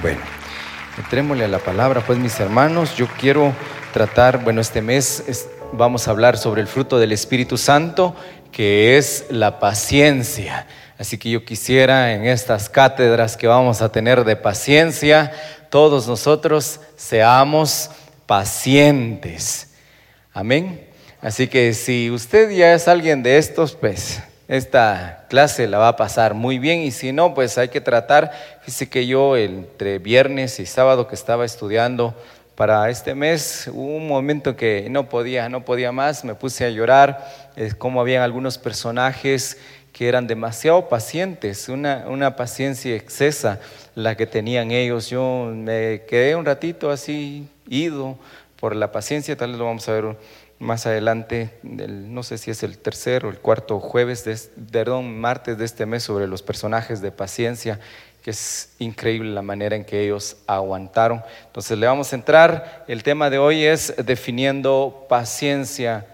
Bueno, entrémosle a la palabra, pues mis hermanos, yo quiero tratar, bueno, este mes vamos a hablar sobre el fruto del Espíritu Santo, que es la paciencia. Así que yo quisiera en estas cátedras que vamos a tener de paciencia, todos nosotros seamos pacientes. Amén. Así que si usted ya es alguien de estos, pues esta clase la va a pasar muy bien y si no, pues hay que tratar. Fíjese que yo entre viernes y sábado que estaba estudiando para este mes, hubo un momento que no podía, no podía más, me puse a llorar, es como habían algunos personajes que eran demasiado pacientes, una, una paciencia excesa la que tenían ellos. Yo me quedé un ratito así, ido por la paciencia, tal vez lo vamos a ver más adelante, no sé si es el tercer o el cuarto jueves, de, perdón, martes de este mes sobre los personajes de paciencia, que es increíble la manera en que ellos aguantaron. Entonces le vamos a entrar, el tema de hoy es definiendo paciencia.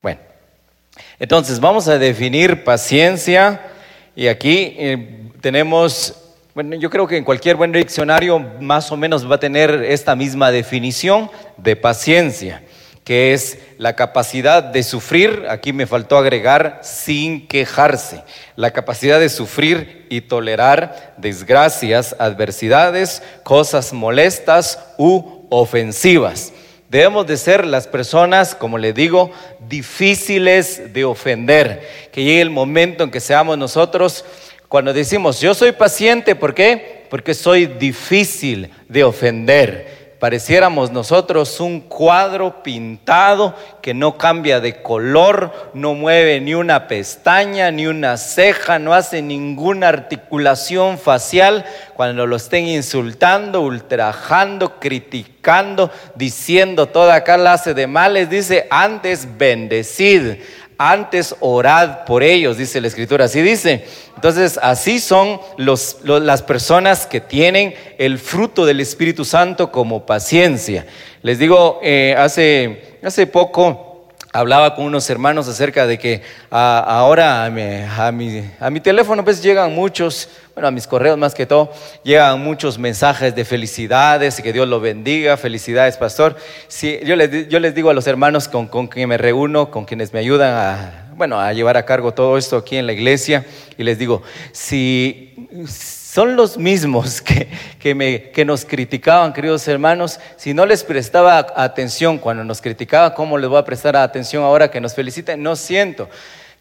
Bueno, entonces vamos a definir paciencia y aquí eh, tenemos bueno, yo creo que en cualquier buen diccionario más o menos va a tener esta misma definición de paciencia que es la capacidad de sufrir, aquí me faltó agregar, sin quejarse, la capacidad de sufrir y tolerar desgracias, adversidades, cosas molestas u ofensivas. Debemos de ser las personas, como le digo, difíciles de ofender. Que llegue el momento en que seamos nosotros, cuando decimos, yo soy paciente, ¿por qué? Porque soy difícil de ofender pareciéramos nosotros un cuadro pintado que no cambia de color, no mueve ni una pestaña, ni una ceja, no hace ninguna articulación facial. Cuando lo estén insultando, ultrajando, criticando, diciendo toda clase de males, dice antes bendecid, antes orad por ellos, dice la escritura, así dice. Entonces, así son las personas que tienen el fruto del Espíritu Santo como paciencia. Les digo, eh, hace, hace poco hablaba con unos hermanos acerca de que ahora a mi, a, mi, teléfono pues llegan muchos, bueno, a mis correos más que todo, llegan muchos mensajes de felicidades y que Dios lo bendiga, felicidades pastor. Sí, yo, les, yo les digo a los hermanos con, con quienes me reúno, con quienes me ayudan bueno, a llevar a cargo todo esto aquí en la iglesia, y les digo, si son los mismos que, que, me, que, nos criticaban, queridos hermanos. Si no les prestaba atención cuando nos criticaba, ¿cómo les voy a prestar atención ahora que nos feliciten? No siento.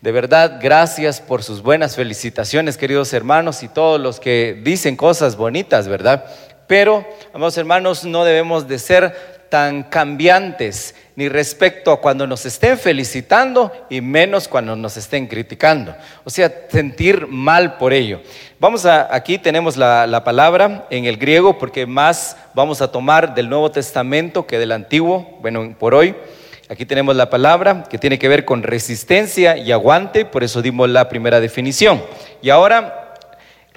De verdad, gracias por sus buenas felicitaciones, queridos hermanos, y todos los que dicen cosas bonitas, ¿verdad? Pero, amados hermanos, no debemos de ser tan cambiantes, ni respecto a cuando nos estén felicitando y menos cuando nos estén criticando. O sea, sentir mal por ello. Vamos a, aquí tenemos la, la palabra en el griego porque más vamos a tomar del Nuevo Testamento que del Antiguo, bueno, por hoy. Aquí tenemos la palabra que tiene que ver con resistencia y aguante, por eso dimos la primera definición. Y ahora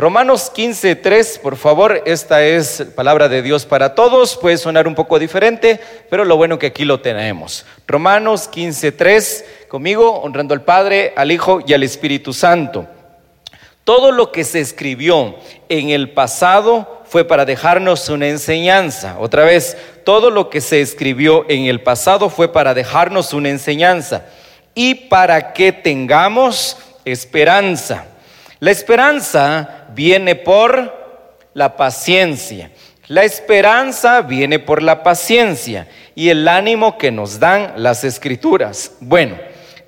Romanos 15.3, por favor, esta es palabra de Dios para todos, puede sonar un poco diferente, pero lo bueno que aquí lo tenemos. Romanos 15.3, conmigo, honrando al Padre, al Hijo y al Espíritu Santo. Todo lo que se escribió en el pasado fue para dejarnos una enseñanza. Otra vez, todo lo que se escribió en el pasado fue para dejarnos una enseñanza y para que tengamos esperanza. La esperanza viene por la paciencia. La esperanza viene por la paciencia y el ánimo que nos dan las escrituras. Bueno,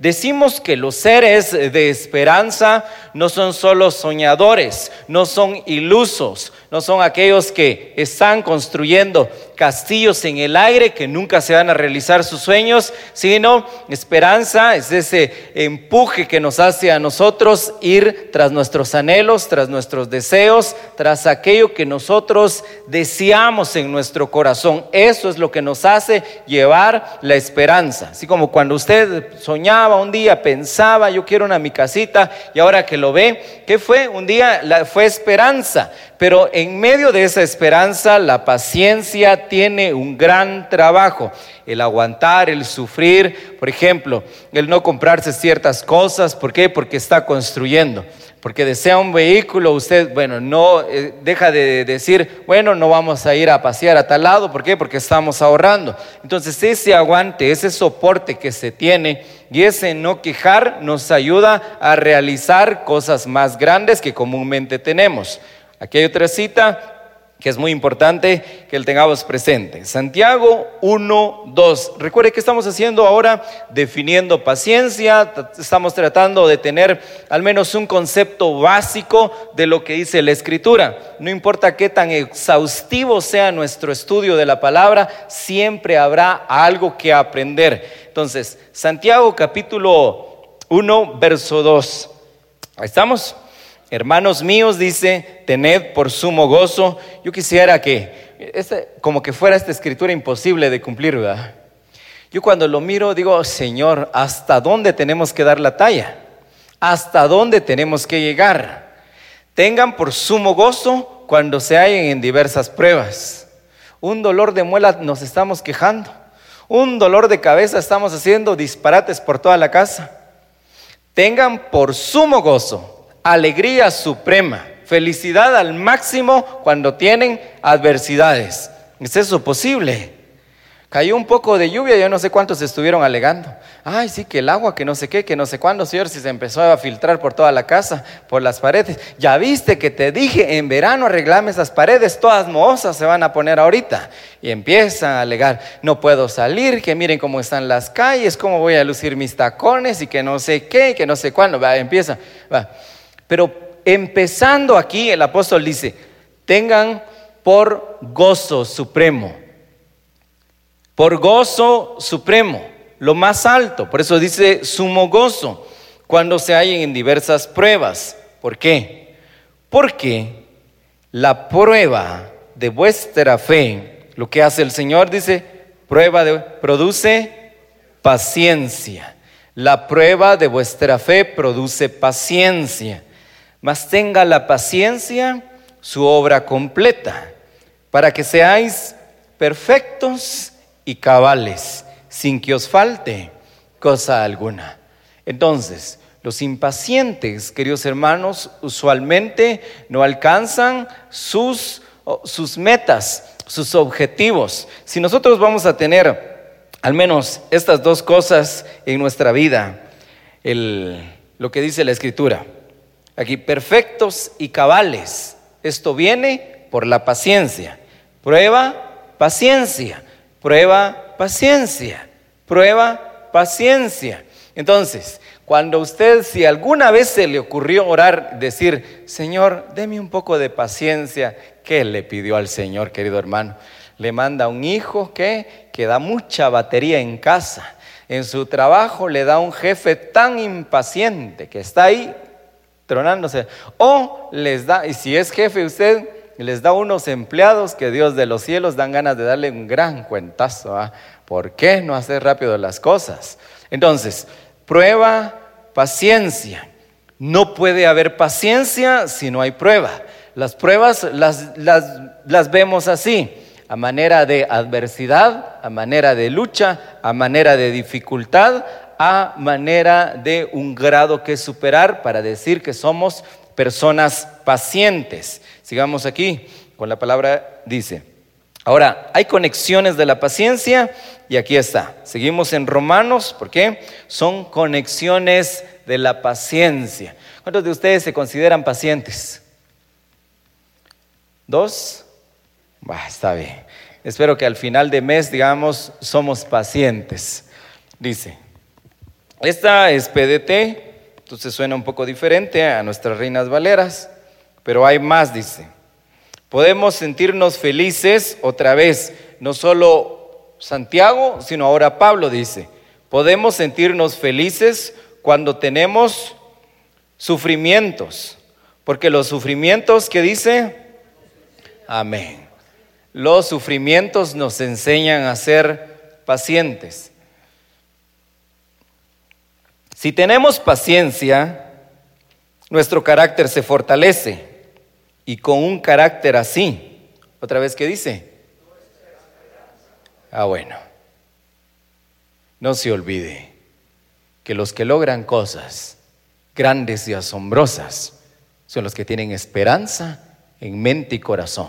decimos que los seres de esperanza no son solo soñadores, no son ilusos, no son aquellos que están construyendo castillos en el aire que nunca se van a realizar sus sueños, sino esperanza es ese empuje que nos hace a nosotros ir tras nuestros anhelos, tras nuestros deseos, tras aquello que nosotros deseamos en nuestro corazón. Eso es lo que nos hace llevar la esperanza. Así como cuando usted soñaba un día, pensaba, yo quiero una mi casita, y ahora que lo ve, ¿qué fue? Un día fue esperanza. Pero en medio de esa esperanza, la paciencia tiene un gran trabajo. El aguantar, el sufrir, por ejemplo, el no comprarse ciertas cosas. ¿Por qué? Porque está construyendo. porque desea un vehículo, usted, bueno, no eh, deja de decir, bueno, no vamos a ir a pasear a tal lado, ¿por qué? Porque estamos ahorrando. Entonces, ese aguante, ese soporte que se tiene y ese no quejar nos ayuda a realizar cosas más grandes que comúnmente tenemos. Aquí hay otra cita, que es muy importante que el tengamos presente. Santiago 1, 2. Recuerde que estamos haciendo ahora definiendo paciencia, estamos tratando de tener al menos un concepto básico de lo que dice la escritura. No importa qué tan exhaustivo sea nuestro estudio de la palabra, siempre habrá algo que aprender. Entonces, Santiago capítulo 1, verso 2. Ahí estamos. Hermanos míos, dice, tened por sumo gozo. Yo quisiera que, este, como que fuera esta escritura imposible de cumplir, ¿verdad? Yo cuando lo miro digo, Señor, ¿hasta dónde tenemos que dar la talla? ¿Hasta dónde tenemos que llegar? Tengan por sumo gozo cuando se hallen en diversas pruebas. Un dolor de muela nos estamos quejando. Un dolor de cabeza estamos haciendo disparates por toda la casa. Tengan por sumo gozo alegría suprema, felicidad al máximo cuando tienen adversidades. ¿Es eso posible? Cayó un poco de lluvia, yo no sé cuántos estuvieron alegando. Ay, sí, que el agua, que no sé qué, que no sé cuándo, señor, si se empezó a filtrar por toda la casa, por las paredes. Ya viste que te dije, en verano arreglame esas paredes, todas mohosas se van a poner ahorita. Y empiezan a alegar, no puedo salir, que miren cómo están las calles, cómo voy a lucir mis tacones y que no sé qué, que no sé cuándo. Va, empieza, va. Pero empezando aquí, el apóstol dice, tengan por gozo supremo, por gozo supremo, lo más alto. Por eso dice sumo gozo, cuando se hallen en diversas pruebas. ¿Por qué? Porque la prueba de vuestra fe, lo que hace el Señor dice, prueba de, produce paciencia. La prueba de vuestra fe produce paciencia mas tenga la paciencia su obra completa, para que seáis perfectos y cabales, sin que os falte cosa alguna. Entonces, los impacientes, queridos hermanos, usualmente no alcanzan sus, sus metas, sus objetivos. Si nosotros vamos a tener al menos estas dos cosas en nuestra vida, lo que dice la Escritura, Aquí, perfectos y cabales. Esto viene por la paciencia. Prueba, paciencia. Prueba, paciencia. Prueba, paciencia. Entonces, cuando usted, si alguna vez se le ocurrió orar, decir, Señor, deme un poco de paciencia, ¿qué le pidió al Señor, querido hermano? Le manda un hijo que, que da mucha batería en casa. En su trabajo le da un jefe tan impaciente que está ahí O les da, y si es jefe usted, les da unos empleados que Dios de los cielos dan ganas de darle un gran cuentazo. ¿ah? ¿Por qué no hacer rápido las cosas? Entonces, prueba paciencia. No puede haber paciencia si no hay prueba. Las pruebas las, las, las vemos así, a manera de adversidad, a manera de lucha, a manera de dificultad, a manera de un grado que superar para decir que somos personas pacientes. Sigamos aquí con la palabra dice. Ahora, hay conexiones de la paciencia y aquí está. Seguimos en Romanos, ¿por qué? Son conexiones de la paciencia. ¿Cuántos de ustedes se consideran pacientes? ¿Dos? está bien. Espero que al final de mes, digamos, somos pacientes. Dice, esta es PDT, entonces suena un poco diferente a nuestras reinas valeras, pero hay más, dice. Podemos sentirnos felices otra vez, no solo Santiago, sino ahora Pablo dice. Podemos sentirnos felices cuando tenemos sufrimientos, porque los sufrimientos que dice, amén. Los sufrimientos nos enseñan a ser pacientes. Si tenemos paciencia, nuestro carácter se fortalece. Y con un carácter así, otra vez que dice. Ah, bueno. No se olvide que los que logran cosas grandes y asombrosas son los que tienen esperanza en mente y corazón.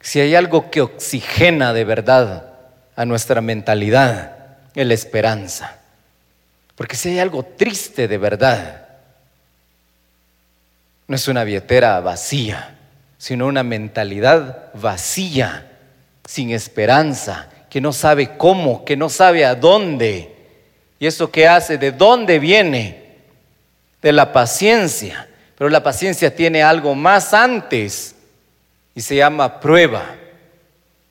Si hay algo que oxigena de verdad a nuestra mentalidad, es la esperanza. Porque si hay algo triste de verdad, no es una billetera vacía, sino una mentalidad vacía, sin esperanza, que no sabe cómo, que no sabe a dónde. ¿Y eso qué hace? ¿De dónde viene? De la paciencia. Pero la paciencia tiene algo más antes y se llama prueba.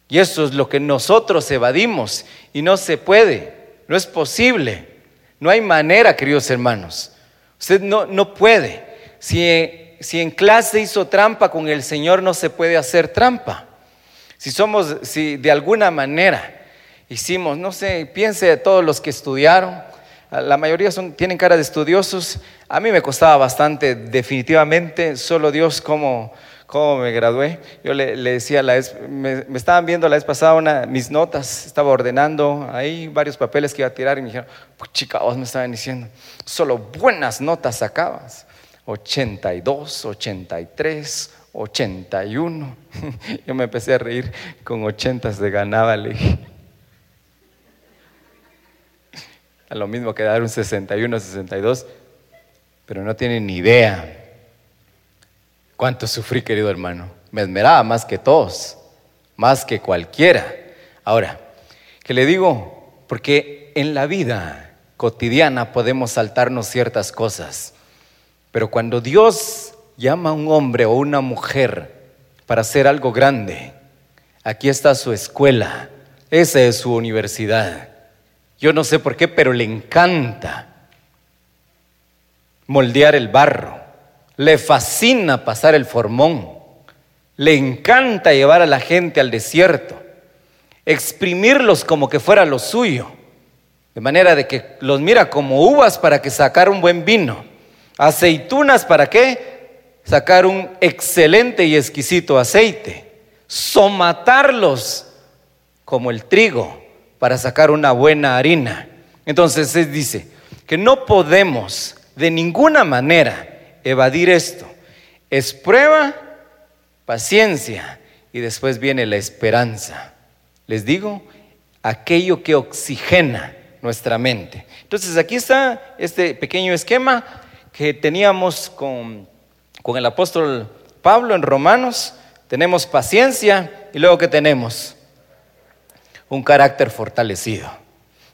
Y eso es lo que nosotros evadimos y no se puede, no es posible, no hay manera, queridos hermanos. Usted no, no puede. Si, si en clase hizo trampa con el Señor, no se puede hacer trampa. Si somos, si de alguna manera hicimos, no sé, piense de todos los que estudiaron, la mayoría son, tienen cara de estudiosos, a mí me costaba bastante, definitivamente, solo Dios cómo, cómo me gradué. Yo le, decía, la me, estaban viendo la vez pasada una, mis notas, estaba ordenando ahí varios papeles que iba a tirar y me dijeron, pues chica, vos me estaban diciendo, solo buenas notas sacabas. 82, 83, 81. Yo me empecé a reír, con 80 se ganaba, le A lo mismo que dar un 61, 62, pero no tienen ni idea cuánto sufrí, querido hermano. Me esmeraba más que todos, más que cualquiera. Ahora, ¿qué le digo? Porque en la vida cotidiana podemos saltarnos ciertas cosas, pero cuando Dios llama a un hombre o una mujer para hacer algo grande, aquí está su escuela, esa es su universidad. Yo no sé por qué, pero le encanta moldear el barro, le fascina pasar el formón, le encanta llevar a la gente al desierto, exprimirlos como que fuera lo suyo, de manera de que los mira como uvas para que sacar un buen vino, aceitunas para qué? Sacar un excelente y exquisito aceite, somatarlos como el trigo para sacar una buena harina. Entonces dice que no podemos de ninguna manera evadir esto. Es prueba, paciencia y después viene la esperanza. Les digo, aquello que oxigena nuestra mente. Entonces aquí está este pequeño esquema que teníamos con, con el apóstol Pablo en Romanos. Tenemos paciencia y luego que tenemos un carácter fortalecido.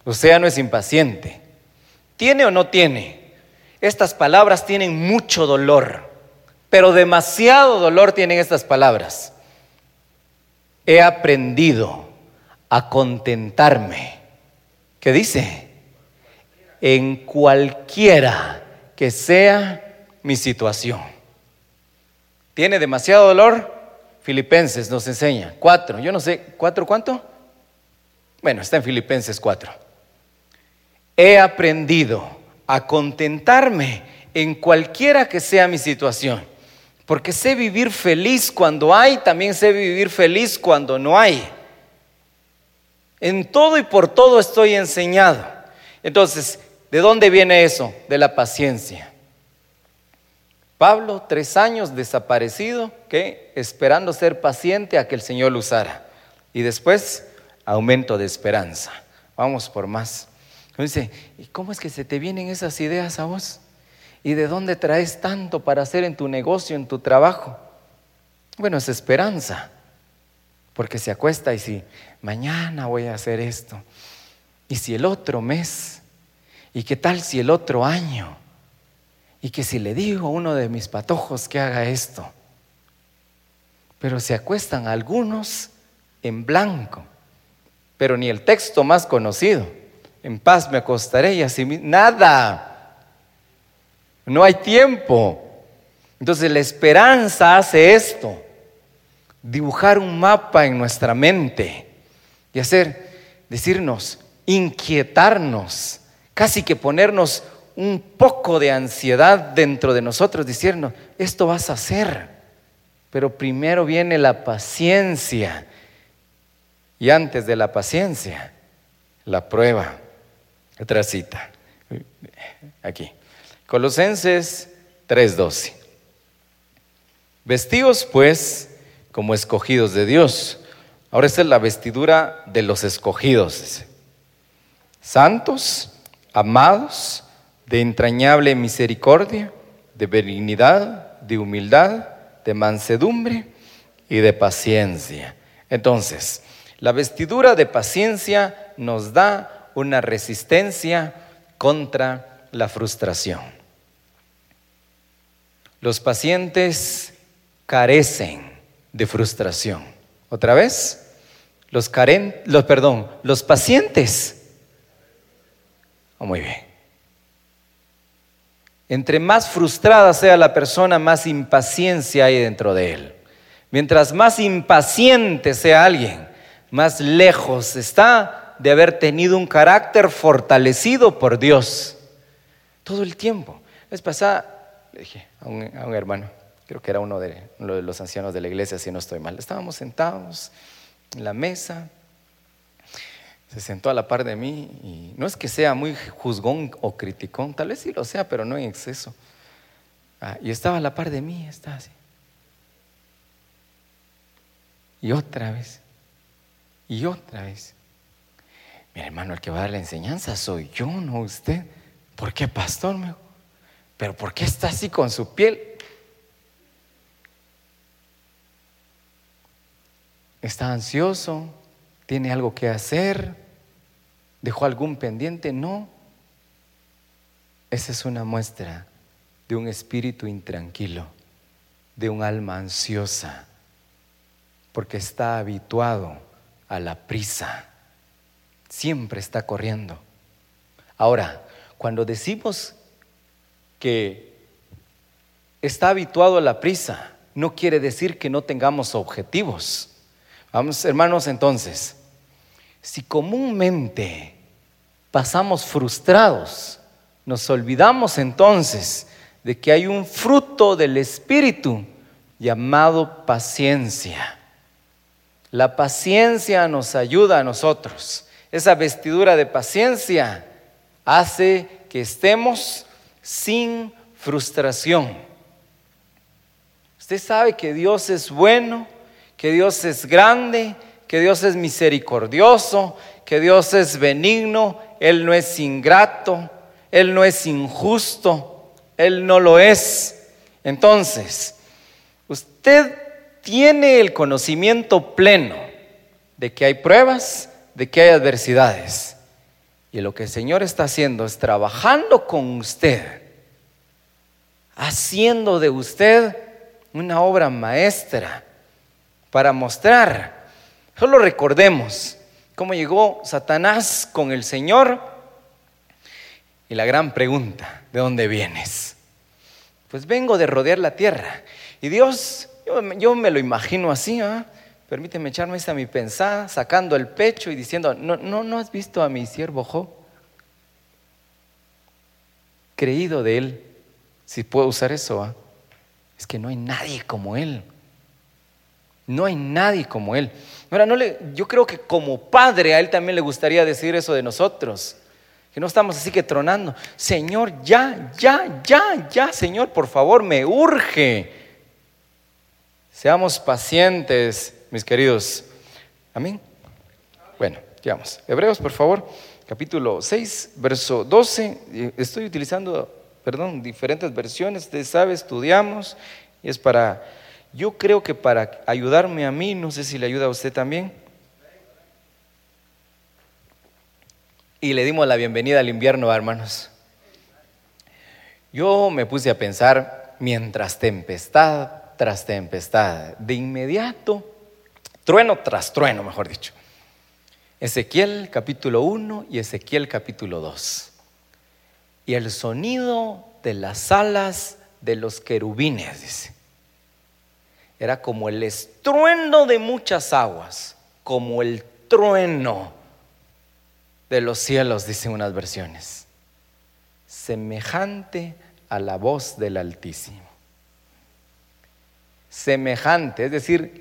O sea, no es impaciente. ¿Tiene o no tiene? Estas palabras tienen mucho dolor, pero demasiado dolor tienen estas palabras. He aprendido a contentarme. ¿Qué dice? En cualquiera que sea mi situación. ¿Tiene demasiado dolor? Filipenses nos enseña. Cuatro, yo no sé, ¿cuatro cuánto? Bueno, está en Filipenses 4. He aprendido a contentarme en cualquiera que sea mi situación, porque sé vivir feliz cuando hay, también sé vivir feliz cuando no hay. En todo y por todo estoy enseñado. Entonces, ¿de dónde viene eso? De la paciencia. Pablo, tres años desaparecido, que esperando ser paciente a que el Señor lo usara. Y después aumento de esperanza. Vamos por más. Dice, ¿y cómo es que se te vienen esas ideas a vos? ¿Y de dónde traes tanto para hacer en tu negocio, en tu trabajo? Bueno, es esperanza, porque se acuesta y si mañana voy a hacer esto, y si el otro mes, y qué tal si el otro año, y que si le digo a uno de mis patojos que haga esto, pero se acuestan algunos en blanco pero ni el texto más conocido. En paz me acostaré y así nada. No hay tiempo. Entonces la esperanza hace esto, dibujar un mapa en nuestra mente y hacer, decirnos, inquietarnos, casi que ponernos un poco de ansiedad dentro de nosotros, diciendo, esto vas a hacer, pero primero viene la paciencia y antes de la paciencia, la prueba. Otra cita. Aquí. Colosenses 3:12. Vestidos pues como escogidos de Dios. Ahora esta es la vestidura de los escogidos. Santos, amados, de entrañable misericordia, de benignidad, de humildad, de mansedumbre y de paciencia. Entonces, la vestidura de paciencia nos da una resistencia contra la frustración. Los pacientes carecen de frustración. ¿Otra vez? Los caren, los perdón, los pacientes. Oh, muy bien. Entre más frustrada sea la persona, más impaciencia hay dentro de él. Mientras más impaciente sea alguien, más lejos está de haber tenido un carácter fortalecido por Dios. Todo el tiempo. Es pasada, le dije a un, hermano, creo que era uno de, los ancianos de la iglesia, si no estoy mal. Estábamos sentados en la mesa, se sentó a la par de mí y no es que sea muy juzgón o criticón, tal vez sí lo sea, pero no en exceso. Ah, y estaba a la par de mí, está así. Y otra vez. Y otra vez. Mi hermano, el que va a dar la enseñanza soy yo, no usted. ¿Por qué, pastor? Pero ¿por qué está así con su piel? ¿Está ansioso? ¿Tiene algo que hacer? ¿Dejó algún pendiente? No. Esa es una muestra de un espíritu intranquilo, de un alma ansiosa porque está habituado a la prisa. Siempre está corriendo. Ahora, cuando decimos que está habituado a la prisa, no quiere decir que no tengamos objetivos. Vamos, hermanos, entonces, si comúnmente pasamos frustrados, nos olvidamos entonces de que hay un fruto del Espíritu llamado paciencia. La paciencia nos ayuda a nosotros. Esa vestidura de paciencia hace que estemos sin frustración. Usted sabe que Dios es bueno, que Dios es grande, que Dios es misericordioso, que Dios es benigno, Él no es ingrato, Él no es injusto, Él no lo es. Entonces, usted tiene el conocimiento pleno de que hay pruebas, de que hay adversidades. Y lo que el Señor está haciendo es trabajando con usted, haciendo de usted una obra maestra para mostrar. Solo recordemos cómo llegó Satanás con el Señor y la gran pregunta, ¿de dónde vienes? Pues vengo de rodear la tierra. Y Dios yo, me lo imagino así, ¿ah? Permíteme echarme esta mi pensada, sacando el pecho y diciendo, no, no, no has visto a mi siervo Job. Creído de él, si puedo usar eso, ¿ah? es que no hay nadie como él. No hay nadie como él. Ahora, no le, yo creo que como padre a él también le gustaría decir eso de nosotros. Que no estamos así que tronando. Señor, ya, ya, ya, ya, Señor, por favor, me urge Seamos pacientes, mis queridos. Amén. Bueno, vamos. Hebreos, por favor, capítulo 6, verso 12. Estoy utilizando, perdón, diferentes versiones. Usted sabe, estudiamos. Y es para, yo creo que para ayudarme a mí, no sé si le ayuda a usted también. Y le dimos la bienvenida al invierno, hermanos. Yo me puse a pensar, mientras tempestad, tras tempestad, de inmediato, trueno tras trueno, mejor dicho. Ezequiel capítulo 1 y Ezequiel capítulo 2. Y el sonido de las alas de los querubines, dice. Era como el estruendo de muchas aguas, como el trueno de los cielos, dicen unas versiones. Semejante a la voz del Altísimo semejante, es decir,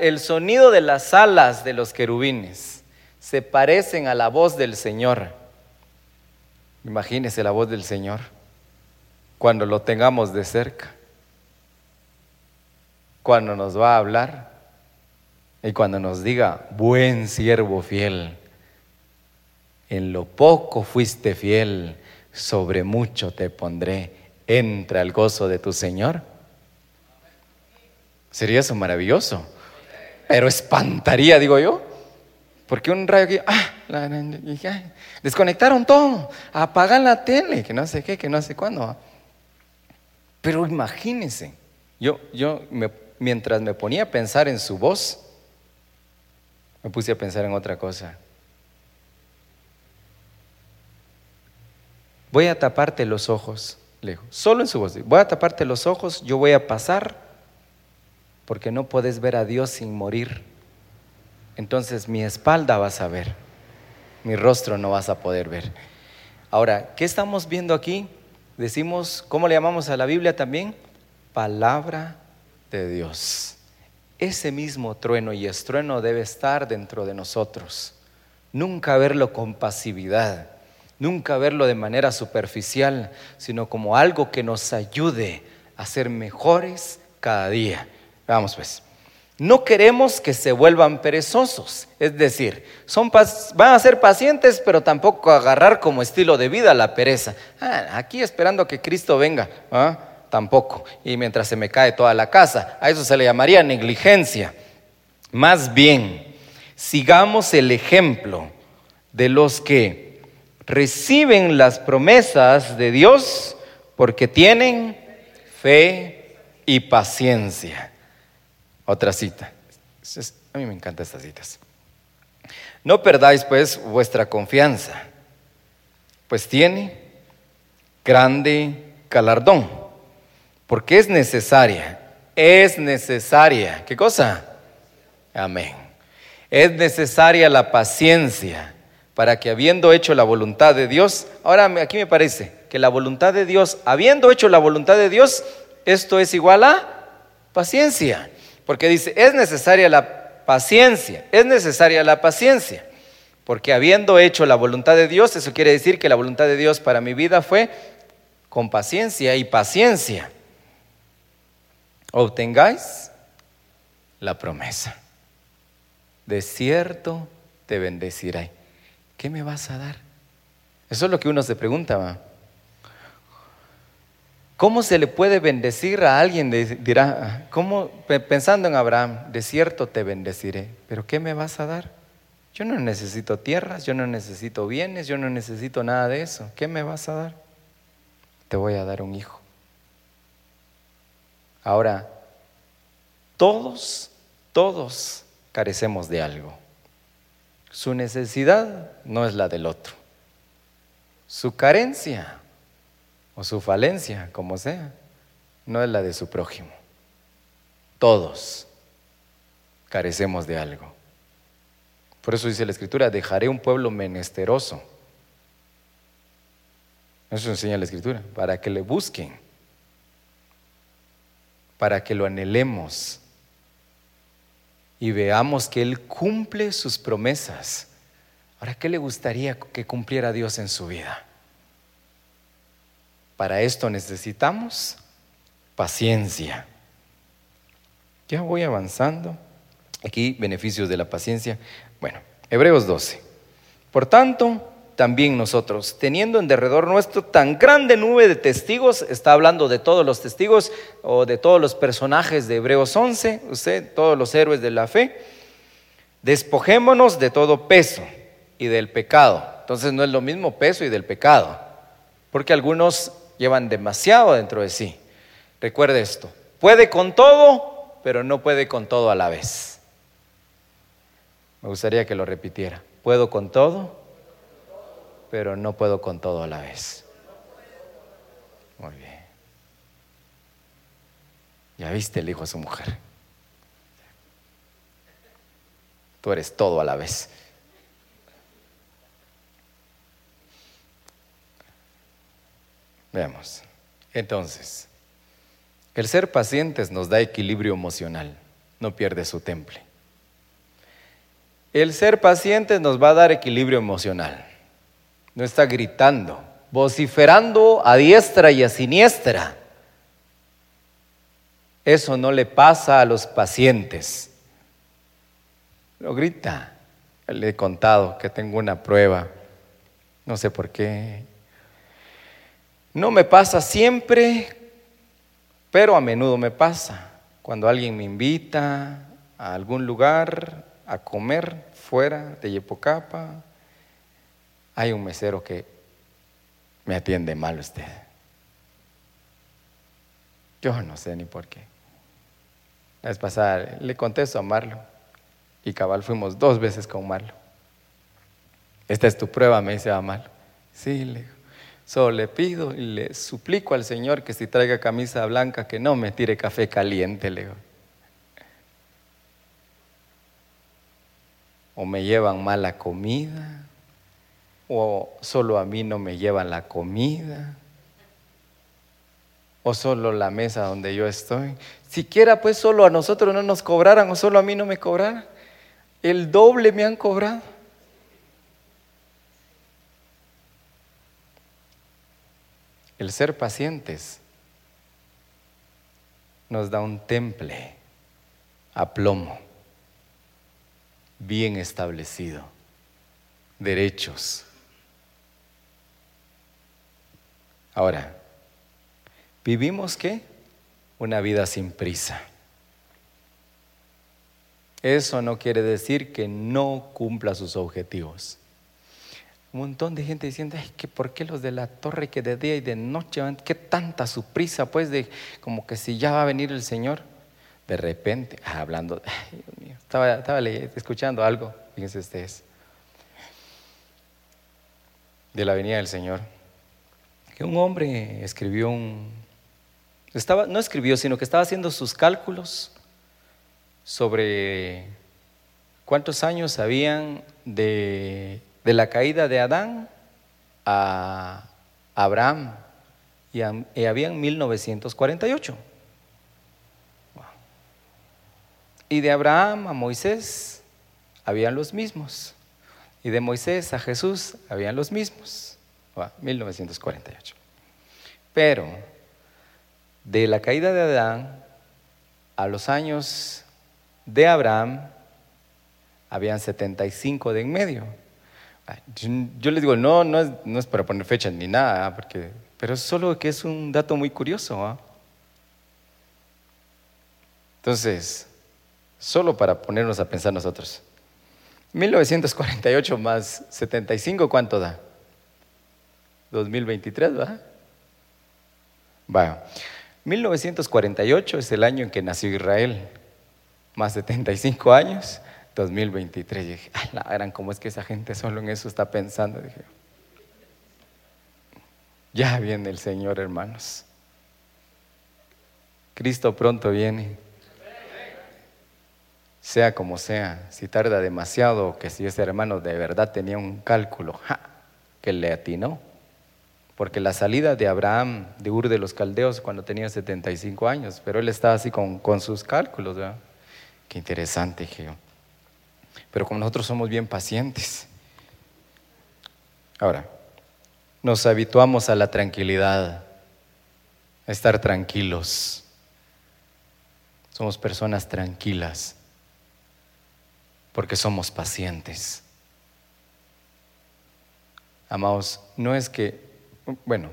el sonido de las alas de los querubines se parecen a la voz del Señor. Imagínese la voz del Señor cuando lo tengamos de cerca. cuando nos va a hablar y cuando nos diga, buen siervo fiel, en lo poco fuiste fiel, sobre mucho te pondré, entra al gozo de tu Señor. Sería eso maravilloso, pero espantaría, digo yo, porque un rayo aquí, ah, desconectaron todo, apagan la tele, que no sé qué, que no sé cuándo. Pero imagínense, yo, yo mientras me ponía a pensar en su voz, me puse a pensar en otra cosa. Voy a taparte los ojos, lejos, solo en su voz. Voy a taparte los ojos, yo voy a pasar, porque no puedes ver a Dios sin morir. Entonces mi espalda vas a ver, mi rostro no vas a poder ver. Ahora, ¿qué estamos viendo aquí? Decimos, ¿cómo le llamamos a la Biblia también? Palabra de Dios. Ese mismo trueno y estrueno debe estar dentro de nosotros. Nunca verlo con pasividad, nunca verlo de manera superficial, sino como algo que nos ayude a ser mejores cada día. Vamos pues. No queremos que se vuelvan perezosos, es decir, son van a ser pacientes, pero tampoco agarrar como estilo de vida la pereza. Ah, aquí esperando que Cristo venga. ¿ah? tampoco. Y mientras se me cae toda la casa, a eso se le llamaría negligencia. Más bien, sigamos el ejemplo de los que reciben las promesas de Dios porque tienen fe y paciencia. Otra cita. A mí me encantan estas citas. No perdáis pues vuestra confianza, pues tiene grande galardón porque es necesaria, es necesaria. ¿Qué cosa? Amén. Es necesaria la paciencia para que habiendo hecho la voluntad de Dios, ahora aquí me parece que la voluntad de Dios, habiendo hecho la voluntad de Dios, esto es igual a paciencia. Porque dice, es necesaria la paciencia, es necesaria la paciencia. Porque habiendo hecho la voluntad de Dios, eso quiere decir que la voluntad de Dios para mi vida fue con paciencia y paciencia obtengáis la promesa. De cierto te bendeciré. ¿Qué me vas a dar? Eso es lo que uno se pregunta. ¿Cómo se le puede bendecir a alguien? Dirá, ¿cómo, pensando en Abraham, de cierto te bendeciré, pero ¿qué me vas a dar? Yo no necesito tierras, yo no necesito bienes, yo no necesito nada de eso. ¿Qué me vas a dar? Te voy a dar un hijo. Ahora, todos, todos carecemos de algo. Su necesidad no es la del otro. Su carencia o su falencia, como sea, no es la de su prójimo. Todos carecemos de algo. Por eso dice la Escritura, dejaré un pueblo menesteroso. Eso enseña la Escritura, para que le busquen para que lo anhelemos y veamos que Él cumple sus promesas. Ahora, ¿qué le gustaría que cumpliera Dios en su vida? Para esto necesitamos paciencia. Ya voy avanzando. Aquí, beneficios de la paciencia. Bueno, Hebreos 12. Por tanto, también nosotros, teniendo en derredor nuestro tan grande nube de testigos, está hablando de todos los testigos o de todos los personajes de Hebreos 11, usted, todos los héroes de la fe, despojémonos de todo peso y del pecado. Entonces no es lo mismo peso y del pecado, porque algunos llevan demasiado dentro de sí. Recuerde esto, puede con todo, pero no puede con todo a la vez. Me gustaría que lo repitiera. Puedo con todo, pero no puedo con todo a la vez. Muy bien. Ya viste el hijo a su mujer. Tú eres todo a la vez. Veamos. Entonces, el ser pacientes nos da equilibrio emocional, no pierde su temple. El ser pacientes nos va a dar equilibrio emocional no está gritando, vociferando a diestra y a siniestra. Eso no le pasa a los pacientes. Lo grita. Le he contado que tengo una prueba. No sé por qué. No me pasa siempre, pero a menudo me pasa. Cuando alguien me invita a algún lugar a comer fuera de Yepocapa, hay un mesero que me atiende mal usted. Yo no sé ni por qué. La vez pasada le contesto a Marlo y cabal fuimos dos veces con Marlo. Esta es tu prueba, me dice a Marlo. Sí, le digo. Solo le pido y le suplico al Señor que si traiga camisa blanca, que no me tire café caliente. O me llevan mala comida, o solo a mí no me llevan la comida, o solo la mesa donde yo estoy. Siquiera pues solo a nosotros no nos cobraran o solo a mí no me cobraran. El doble me han cobrado. El ser pacientes nos da un temple a plomo, bien establecido, derechos. Ahora, ¿vivimos qué? Una vida sin prisa. Eso no quiere decir que no cumpla sus objetivos. Un montón de gente diciendo, ay, que por qué los de la torre que de día y de noche van, qué tanta su prisa, pues, de como que si ya va a venir el Señor. De repente, ah, hablando, ay, Dios mío, estaba, estaba escuchando algo, fíjense ustedes, de la venida del Señor que un hombre escribió un... Estaba, no escribió, sino que estaba haciendo sus cálculos sobre cuántos años habían de, de la caída de Adán a Abraham y, y habían 1948. Y de Abraham a Moisés habían los mismos. Y de Moisés a Jesús habían los mismos. 1948. Pero de la caída de Adán a los años de Abraham, habían 75 de en medio. Yo les digo, no, no es, no es para poner fechas ni nada, porque, pero solo que es un dato muy curioso. Entonces, solo para ponernos a pensar nosotros. 1948 más 75, ¿cuánto da? 2023, ¿va? Va. 1948 es el año en que nació Israel, más 75 años, 2023. Y dije, la gran, ¿cómo es que esa gente solo en eso está pensando? Dije, ya viene el Señor, hermanos. Cristo pronto viene. Sea como sea, si tarda demasiado, que si ese hermano de verdad tenía un cálculo que le atinó, porque la salida de Abraham de Ur de los Caldeos cuando tenía 75 años, pero él estaba así con, sus cálculos, ¿verdad? Qué interesante, Geo. Pero como nosotros somos bien pacientes. Ahora, nos habituamos a la tranquilidad, a estar tranquilos. Somos personas tranquilas porque somos pacientes. Amados, no es que bueno,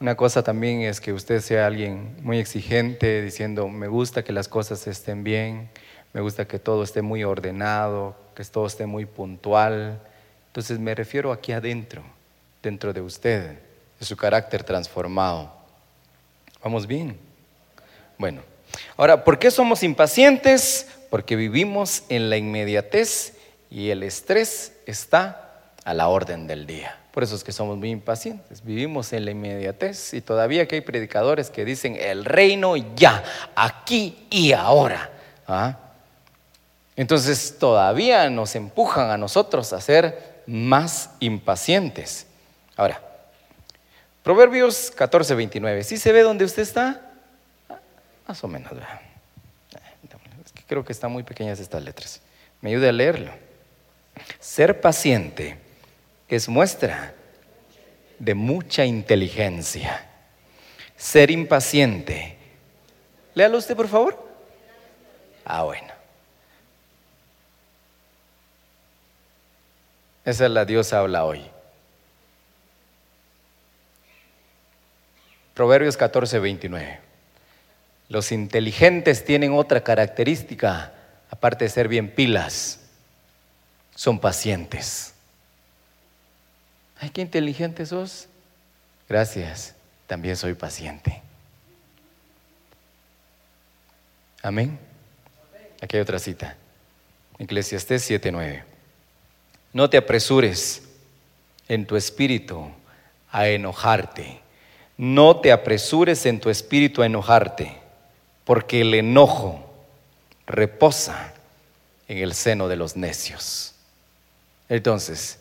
una cosa también es que usted sea alguien muy exigente, diciendo, me gusta que las cosas estén bien, me gusta que todo esté muy ordenado, que todo esté muy puntual. Entonces me refiero aquí adentro, dentro de usted, de su carácter transformado. ¿Vamos bien? Bueno, ahora, ¿por qué somos impacientes? Porque vivimos en la inmediatez y el estrés está a la orden del día. Por eso es que somos muy impacientes, vivimos en la inmediatez y todavía que hay predicadores que dicen el reino ya, aquí y ahora. ¿ah? Entonces todavía nos empujan a nosotros a ser más impacientes. Ahora, Proverbios 14, 29, ¿sí se ve dónde usted está? Más o menos. creo que están muy pequeñas estas letras. Me ayude a leerlo. Ser paciente es muestra de mucha inteligencia. Ser impaciente Léalo usted, por favor. Ah, bueno. Esa es la diosa habla hoy. Proverbios 14, 29. Los inteligentes tienen otra característica, aparte de ser bien pilas, son pacientes. Ay, qué inteligente sos. Gracias, también soy paciente. Amén. Aquí hay otra cita. Eclesiastés 7:9. No te apresures en tu espíritu a enojarte no te apresures en tu espíritu a enojarte, porque el enojo reposa en el seno de los necios. Entonces,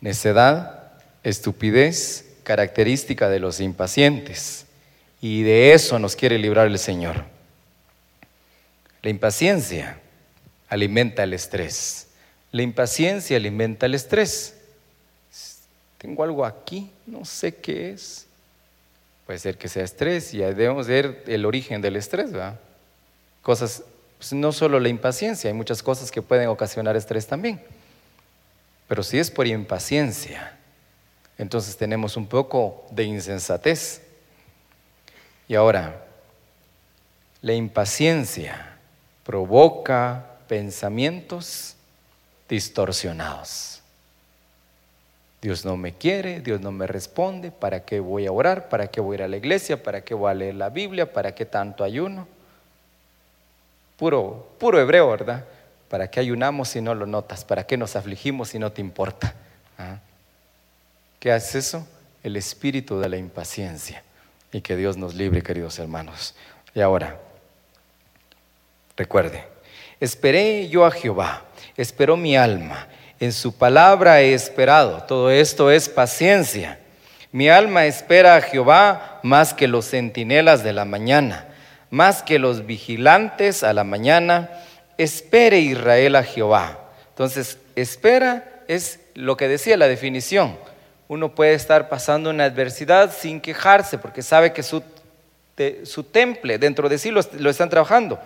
necedad, estupidez, característica de los impacientes. Y de eso nos quiere librar el Señor. La impaciencia alimenta el estrés. La impaciencia alimenta el estrés. Tengo algo aquí, no sé qué es. Puede ser que sea estrés y debemos ver el origen del estrés, ¿verdad? Cosas, pues, no solo la impaciencia, hay muchas cosas que pueden ocasionar estrés también. Pero si es por impaciencia, entonces tenemos un poco de insensatez. Y ahora, la impaciencia provoca pensamientos distorsionados. Dios no me quiere, Dios no me responde, ¿para qué voy a orar? ¿Para qué voy a ir a la iglesia? ¿Para qué voy a leer la Biblia? ¿Para qué tanto ayuno? Puro, puro hebreo, ¿verdad? ¿Para qué ayunamos si no lo notas? ¿Para qué nos afligimos si no te importa? ¿Ah? ¿Qué hace eso? El espíritu de la impaciencia. Y que Dios nos libre, queridos hermanos. Y ahora, recuerde, esperé yo a Jehová, esperó mi alma en su palabra he esperado. Todo esto es paciencia. Mi alma espera a Jehová más que los centinelas de la mañana, más que los vigilantes a la mañana. Espere Israel a Jehová. Entonces, espera es lo que decía la definición. Uno puede estar pasando una adversidad sin quejarse porque sabe que su, su temple dentro de sí lo, lo están trabajando.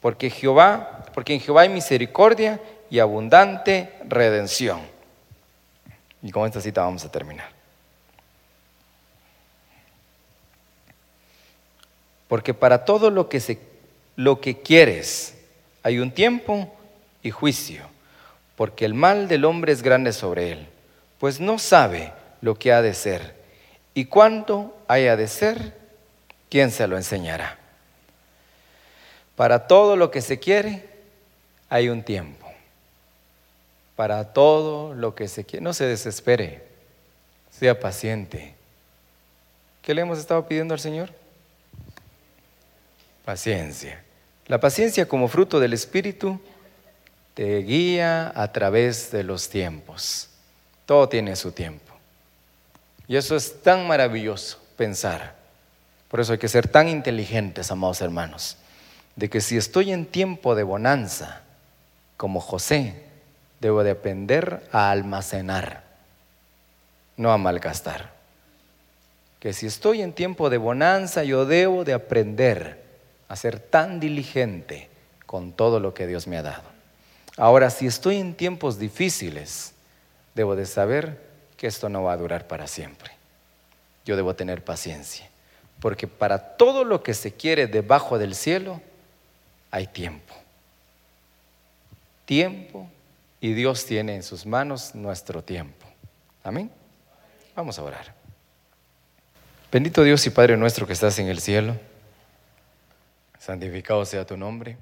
Porque Jehová, porque en Jehová hay misericordia y abundante redención. Y con esta cita vamos a terminar. Porque para todo lo que, se, lo que quieres hay un tiempo y juicio, porque el mal del hombre es grande sobre él, pues no sabe lo que ha de ser. Y cuánto haya de ser, ¿quién se lo enseñará? Para todo lo que se quiere hay un tiempo para todo lo que se quiere. No se desespere, sea paciente. ¿Qué le hemos estado pidiendo al Señor? Paciencia. La paciencia como fruto del Espíritu te guía a través de los tiempos. Todo tiene su tiempo. Y eso es tan maravilloso pensar. Por eso hay que ser tan inteligentes, amados hermanos, de que si estoy en tiempo de bonanza, como José, debo de aprender a almacenar, no a malgastar. Que si estoy en tiempo de bonanza, yo debo de aprender a ser tan diligente con todo lo que Dios me ha dado. Ahora, si estoy en tiempos difíciles, debo de saber que esto no va a durar para siempre. Yo debo tener paciencia, porque para todo lo que se quiere debajo del cielo, hay tiempo. Tiempo y Dios tiene en sus manos nuestro tiempo. Amén. Vamos a orar. Bendito Dios y Padre nuestro que estás en el cielo, santificado sea tu nombre.